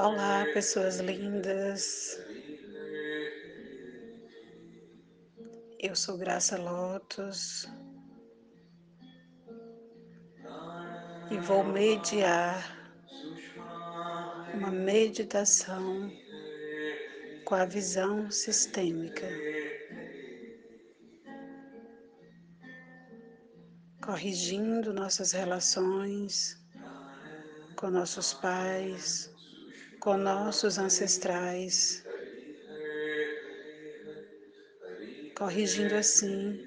Olá, pessoas lindas. Eu sou Graça Lotus. E vou mediar uma meditação com a visão sistêmica, corrigindo nossas relações com nossos pais, com nossos ancestrais, corrigindo assim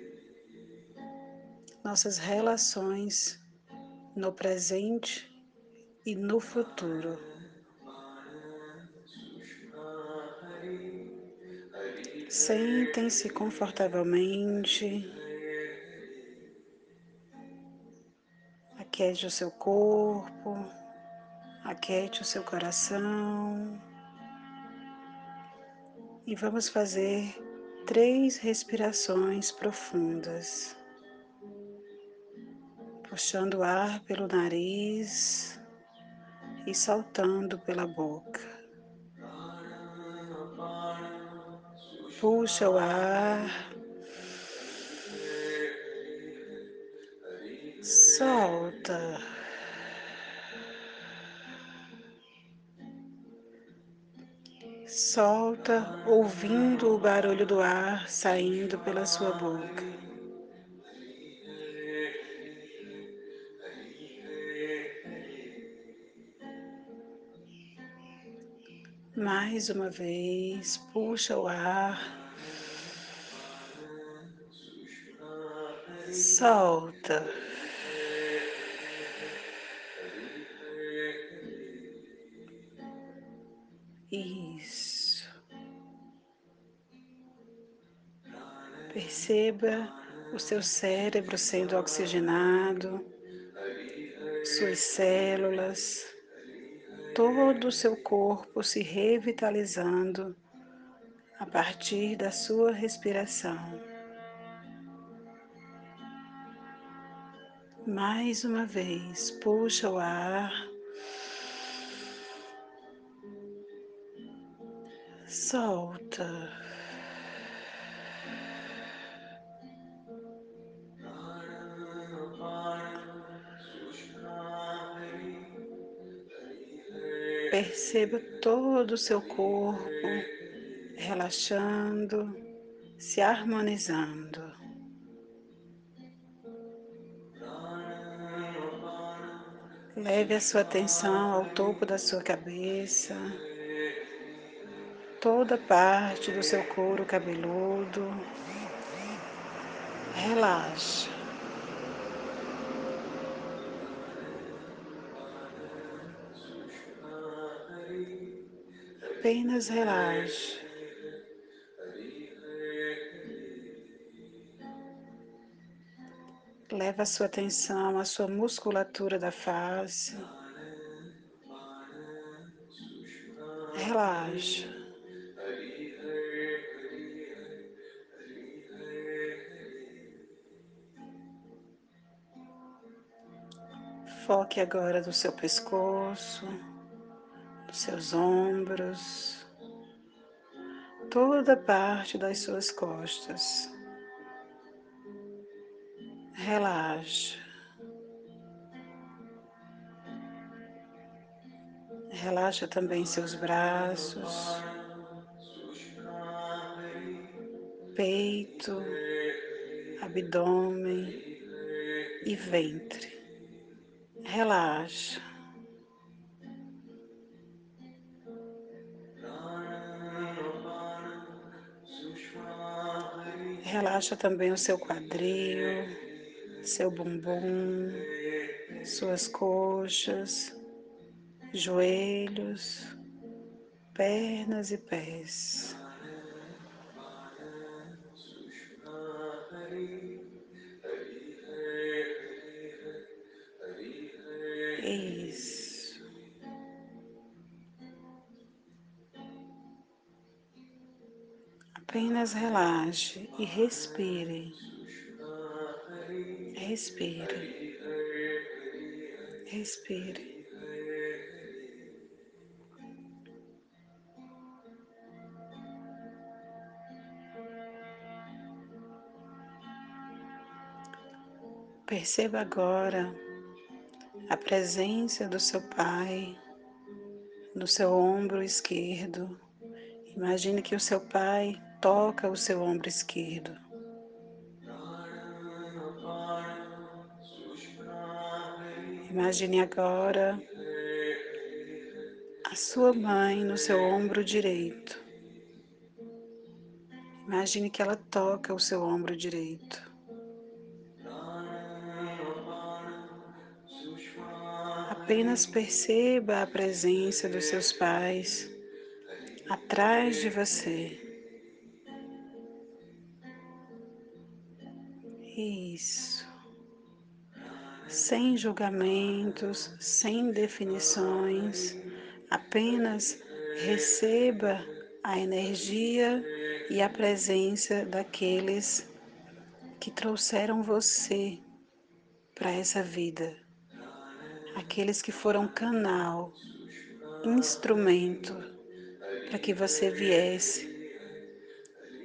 nossas relações no presente e no futuro. Sentem-se confortavelmente. Aquete o seu corpo, aquete o seu coração. E vamos fazer três respirações profundas puxando o ar pelo nariz e soltando pela boca. Puxa o ar, solta. Solta, ouvindo o barulho do ar saindo pela sua boca. Mais uma vez, puxa o ar. Solta. Perceba o seu cérebro sendo oxigenado, suas células todo o seu corpo se revitalizando a partir da sua respiração. Mais uma vez, puxa o ar. Solta. Perceba todo o seu corpo relaxando, se harmonizando. Leve a sua atenção ao topo da sua cabeça, toda parte do seu couro cabeludo. Relaxa. Apenas relaxe. Leva a sua atenção à sua musculatura da face. Relaxa. Foque agora no seu pescoço seus ombros, toda parte das suas costas. Relaxa. Relaxa também seus braços, peito, abdômen e ventre. Relaxa. Relaxa também o seu quadril, seu bumbum, suas coxas, joelhos, pernas e pés. Isso. Apenas relaxe e respire. Respire. Respire. Perceba agora a presença do seu pai no seu ombro esquerdo. Imagine que o seu pai toca o seu ombro esquerdo. Imagine agora a sua mãe no seu ombro direito. Imagine que ela toca o seu ombro direito. Apenas perceba a presença dos seus pais atrás de você. Isso. Sem julgamentos, sem definições, apenas receba a energia e a presença daqueles que trouxeram você para essa vida, aqueles que foram canal, instrumento para que você viesse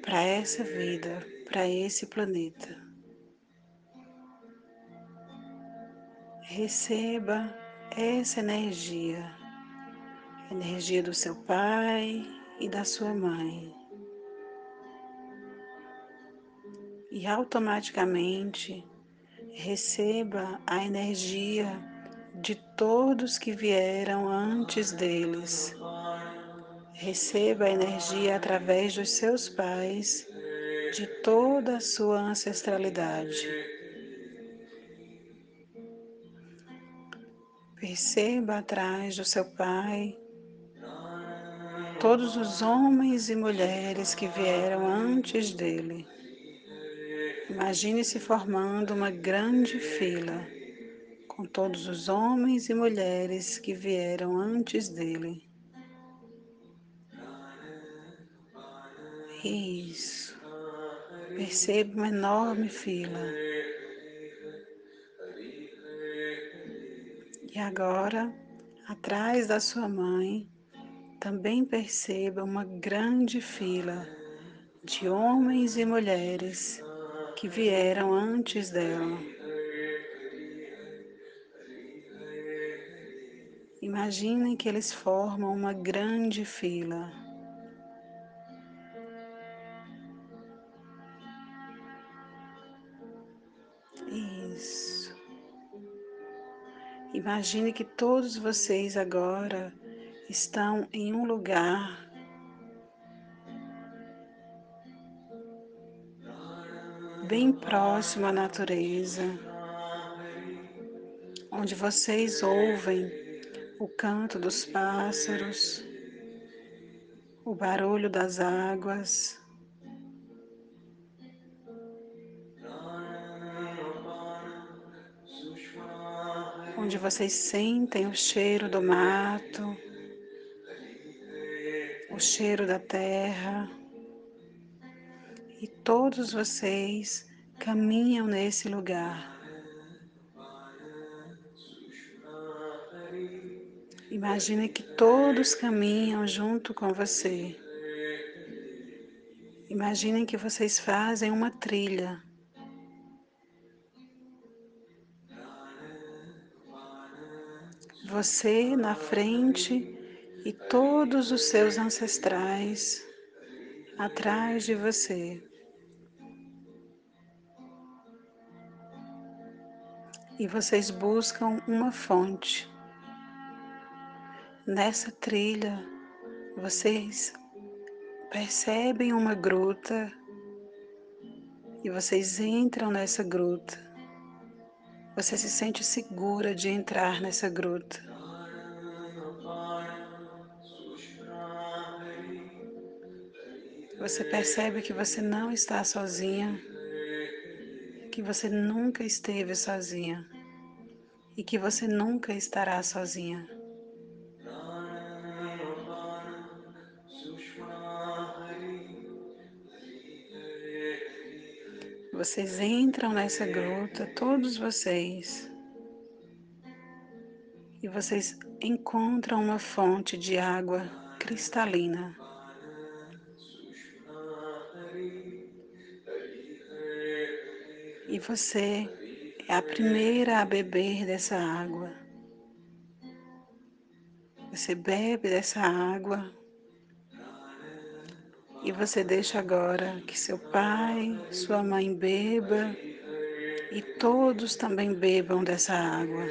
para essa vida, para esse planeta. Receba essa energia, energia do seu pai e da sua mãe. E automaticamente receba a energia de todos que vieram antes deles. Receba a energia através dos seus pais, de toda a sua ancestralidade. Perceba atrás do seu pai todos os homens e mulheres que vieram antes dele. Imagine se formando uma grande fila com todos os homens e mulheres que vieram antes dele. Isso. Perceba uma enorme fila. E agora, atrás da sua mãe, também perceba uma grande fila de homens e mulheres que vieram antes dela. Imaginem que eles formam uma grande fila. Imagine que todos vocês agora estão em um lugar bem próximo à natureza, onde vocês ouvem o canto dos pássaros, o barulho das águas. Onde vocês sentem o cheiro do mato, o cheiro da terra, e todos vocês caminham nesse lugar. Imagine que todos caminham junto com você. Imaginem que vocês fazem uma trilha. Você na frente e todos os seus ancestrais atrás de você. E vocês buscam uma fonte. Nessa trilha, vocês percebem uma gruta e vocês entram nessa gruta. Você se sente segura de entrar nessa gruta. Você percebe que você não está sozinha, que você nunca esteve sozinha e que você nunca estará sozinha. Vocês entram nessa gruta, todos vocês, e vocês encontram uma fonte de água cristalina. E você é a primeira a beber dessa água. Você bebe dessa água e você deixa agora que seu pai, sua mãe beba e todos também bebam dessa água.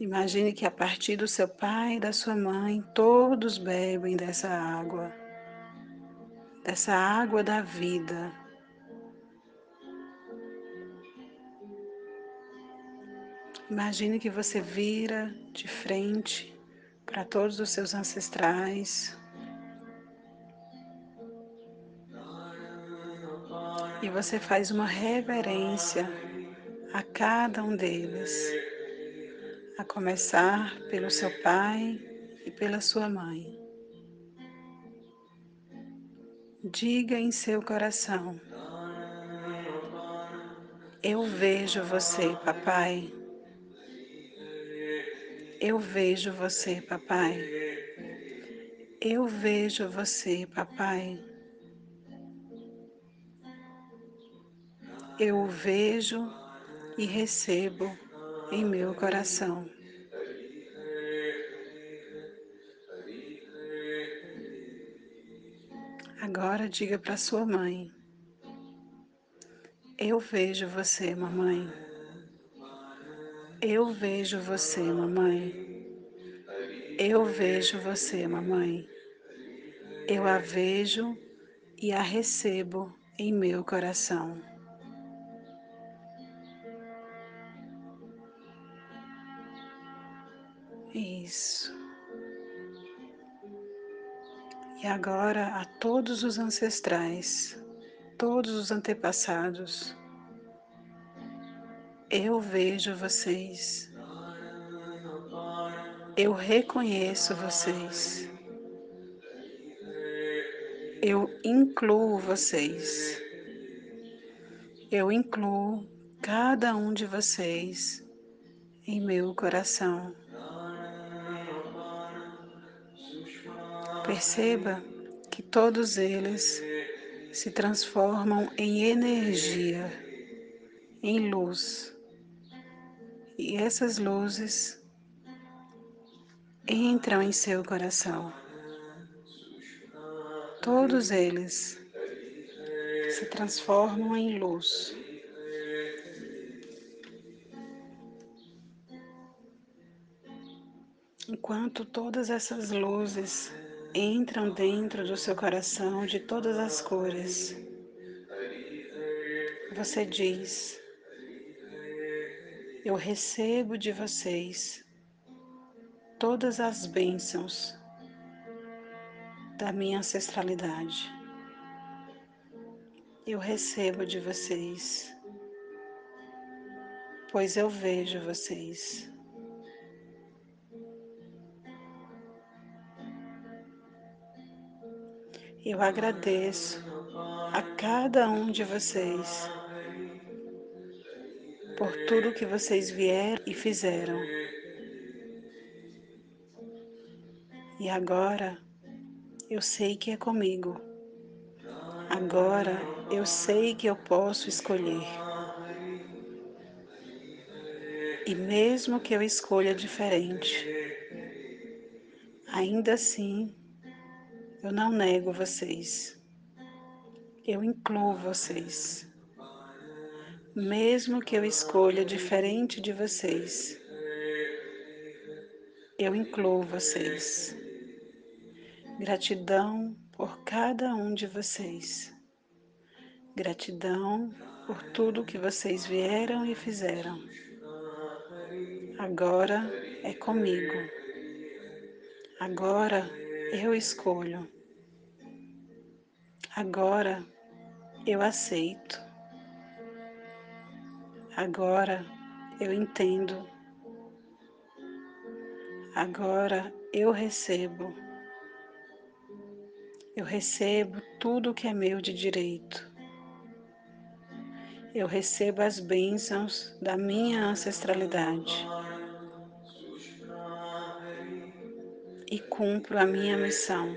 Imagine que a partir do seu pai e da sua mãe, todos bebem dessa água, dessa água da vida. Imagine que você vira de frente para todos os seus ancestrais. E você faz uma reverência a cada um deles, a começar pelo seu pai e pela sua mãe. Diga em seu coração: Eu vejo você, papai. Eu vejo você, papai. Eu vejo você, papai. Eu o vejo e recebo em meu coração. Agora diga para sua mãe: Eu vejo você, mamãe. Eu vejo você, mamãe. Eu vejo você, mamãe. Eu a vejo e a recebo em meu coração. Isso. E agora a todos os ancestrais, todos os antepassados, eu vejo vocês. Eu reconheço vocês. Eu incluo vocês. Eu incluo cada um de vocês em meu coração. Perceba que todos eles se transformam em energia, em luz. E essas luzes entram em seu coração. Todos eles se transformam em luz. Enquanto todas essas luzes entram dentro do seu coração de todas as cores, você diz: Eu recebo de vocês todas as bênçãos da minha ancestralidade. Eu recebo de vocês, pois eu vejo vocês. Eu agradeço a cada um de vocês por tudo que vocês vieram e fizeram. E agora eu sei que é comigo. Agora eu sei que eu posso escolher. E mesmo que eu escolha diferente, ainda assim eu não nego vocês. Eu incluo vocês. Mesmo que eu escolha diferente de vocês, eu incluo vocês. Gratidão por cada um de vocês. Gratidão por tudo que vocês vieram e fizeram. Agora é comigo. Agora eu escolho. Agora eu aceito. Agora eu entendo. Agora eu recebo. Eu recebo tudo que é meu de direito. Eu recebo as bênçãos da minha ancestralidade e cumpro a minha missão.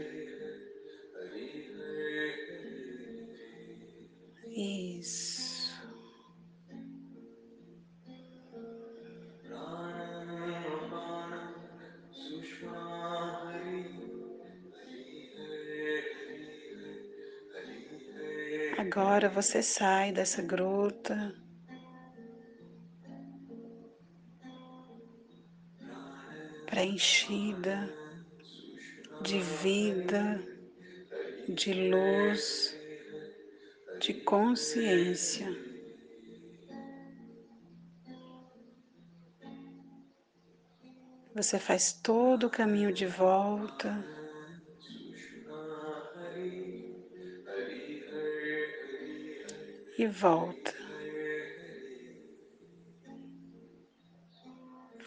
Isso. Agora você sai dessa gruta. preenchida de vida, de luz, de consciência. Você faz todo o caminho de volta. E volta.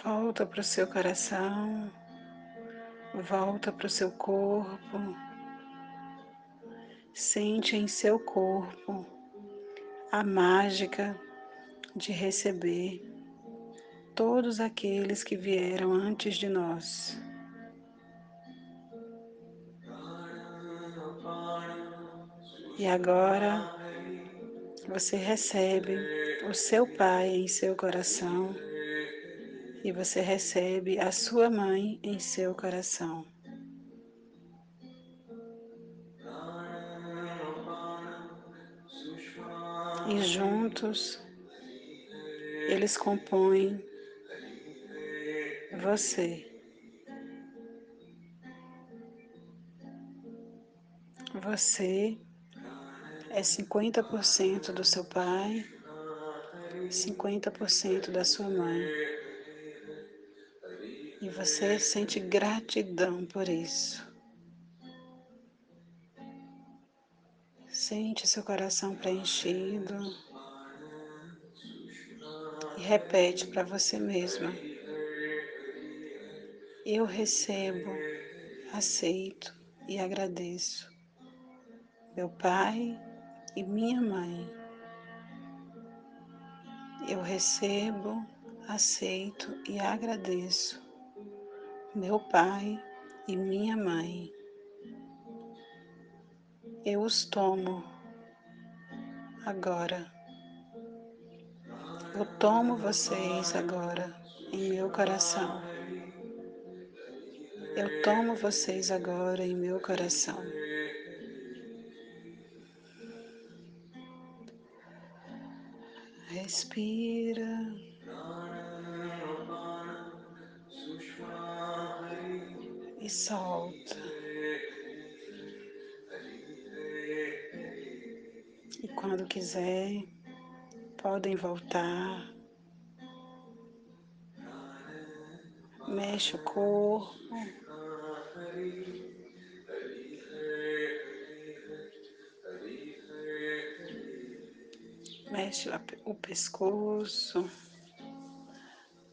Volta para o seu coração, volta para o seu corpo. Sente em seu corpo a mágica de receber todos aqueles que vieram antes de nós. E agora você recebe o seu Pai em seu coração e você recebe a sua mãe em seu coração. E juntos eles compõem você. Você é 50% do seu pai, 50% da sua mãe. E você sente gratidão por isso. Sente seu coração preenchido e repete para você mesma: Eu recebo, aceito e agradeço meu pai e minha mãe. Eu recebo, aceito e agradeço meu pai e minha mãe. Eu os tomo agora. Eu tomo vocês agora em meu coração. Eu tomo vocês agora em meu coração. Respira. E solta. E quando quiser, podem voltar. Mexe o corpo. Mexe o pescoço,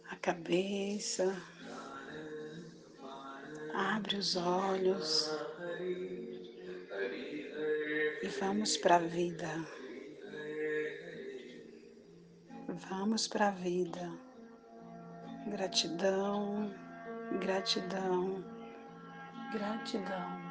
a cabeça. Abre os olhos e vamos para a vida. Vamos para a vida. Gratidão, gratidão, gratidão.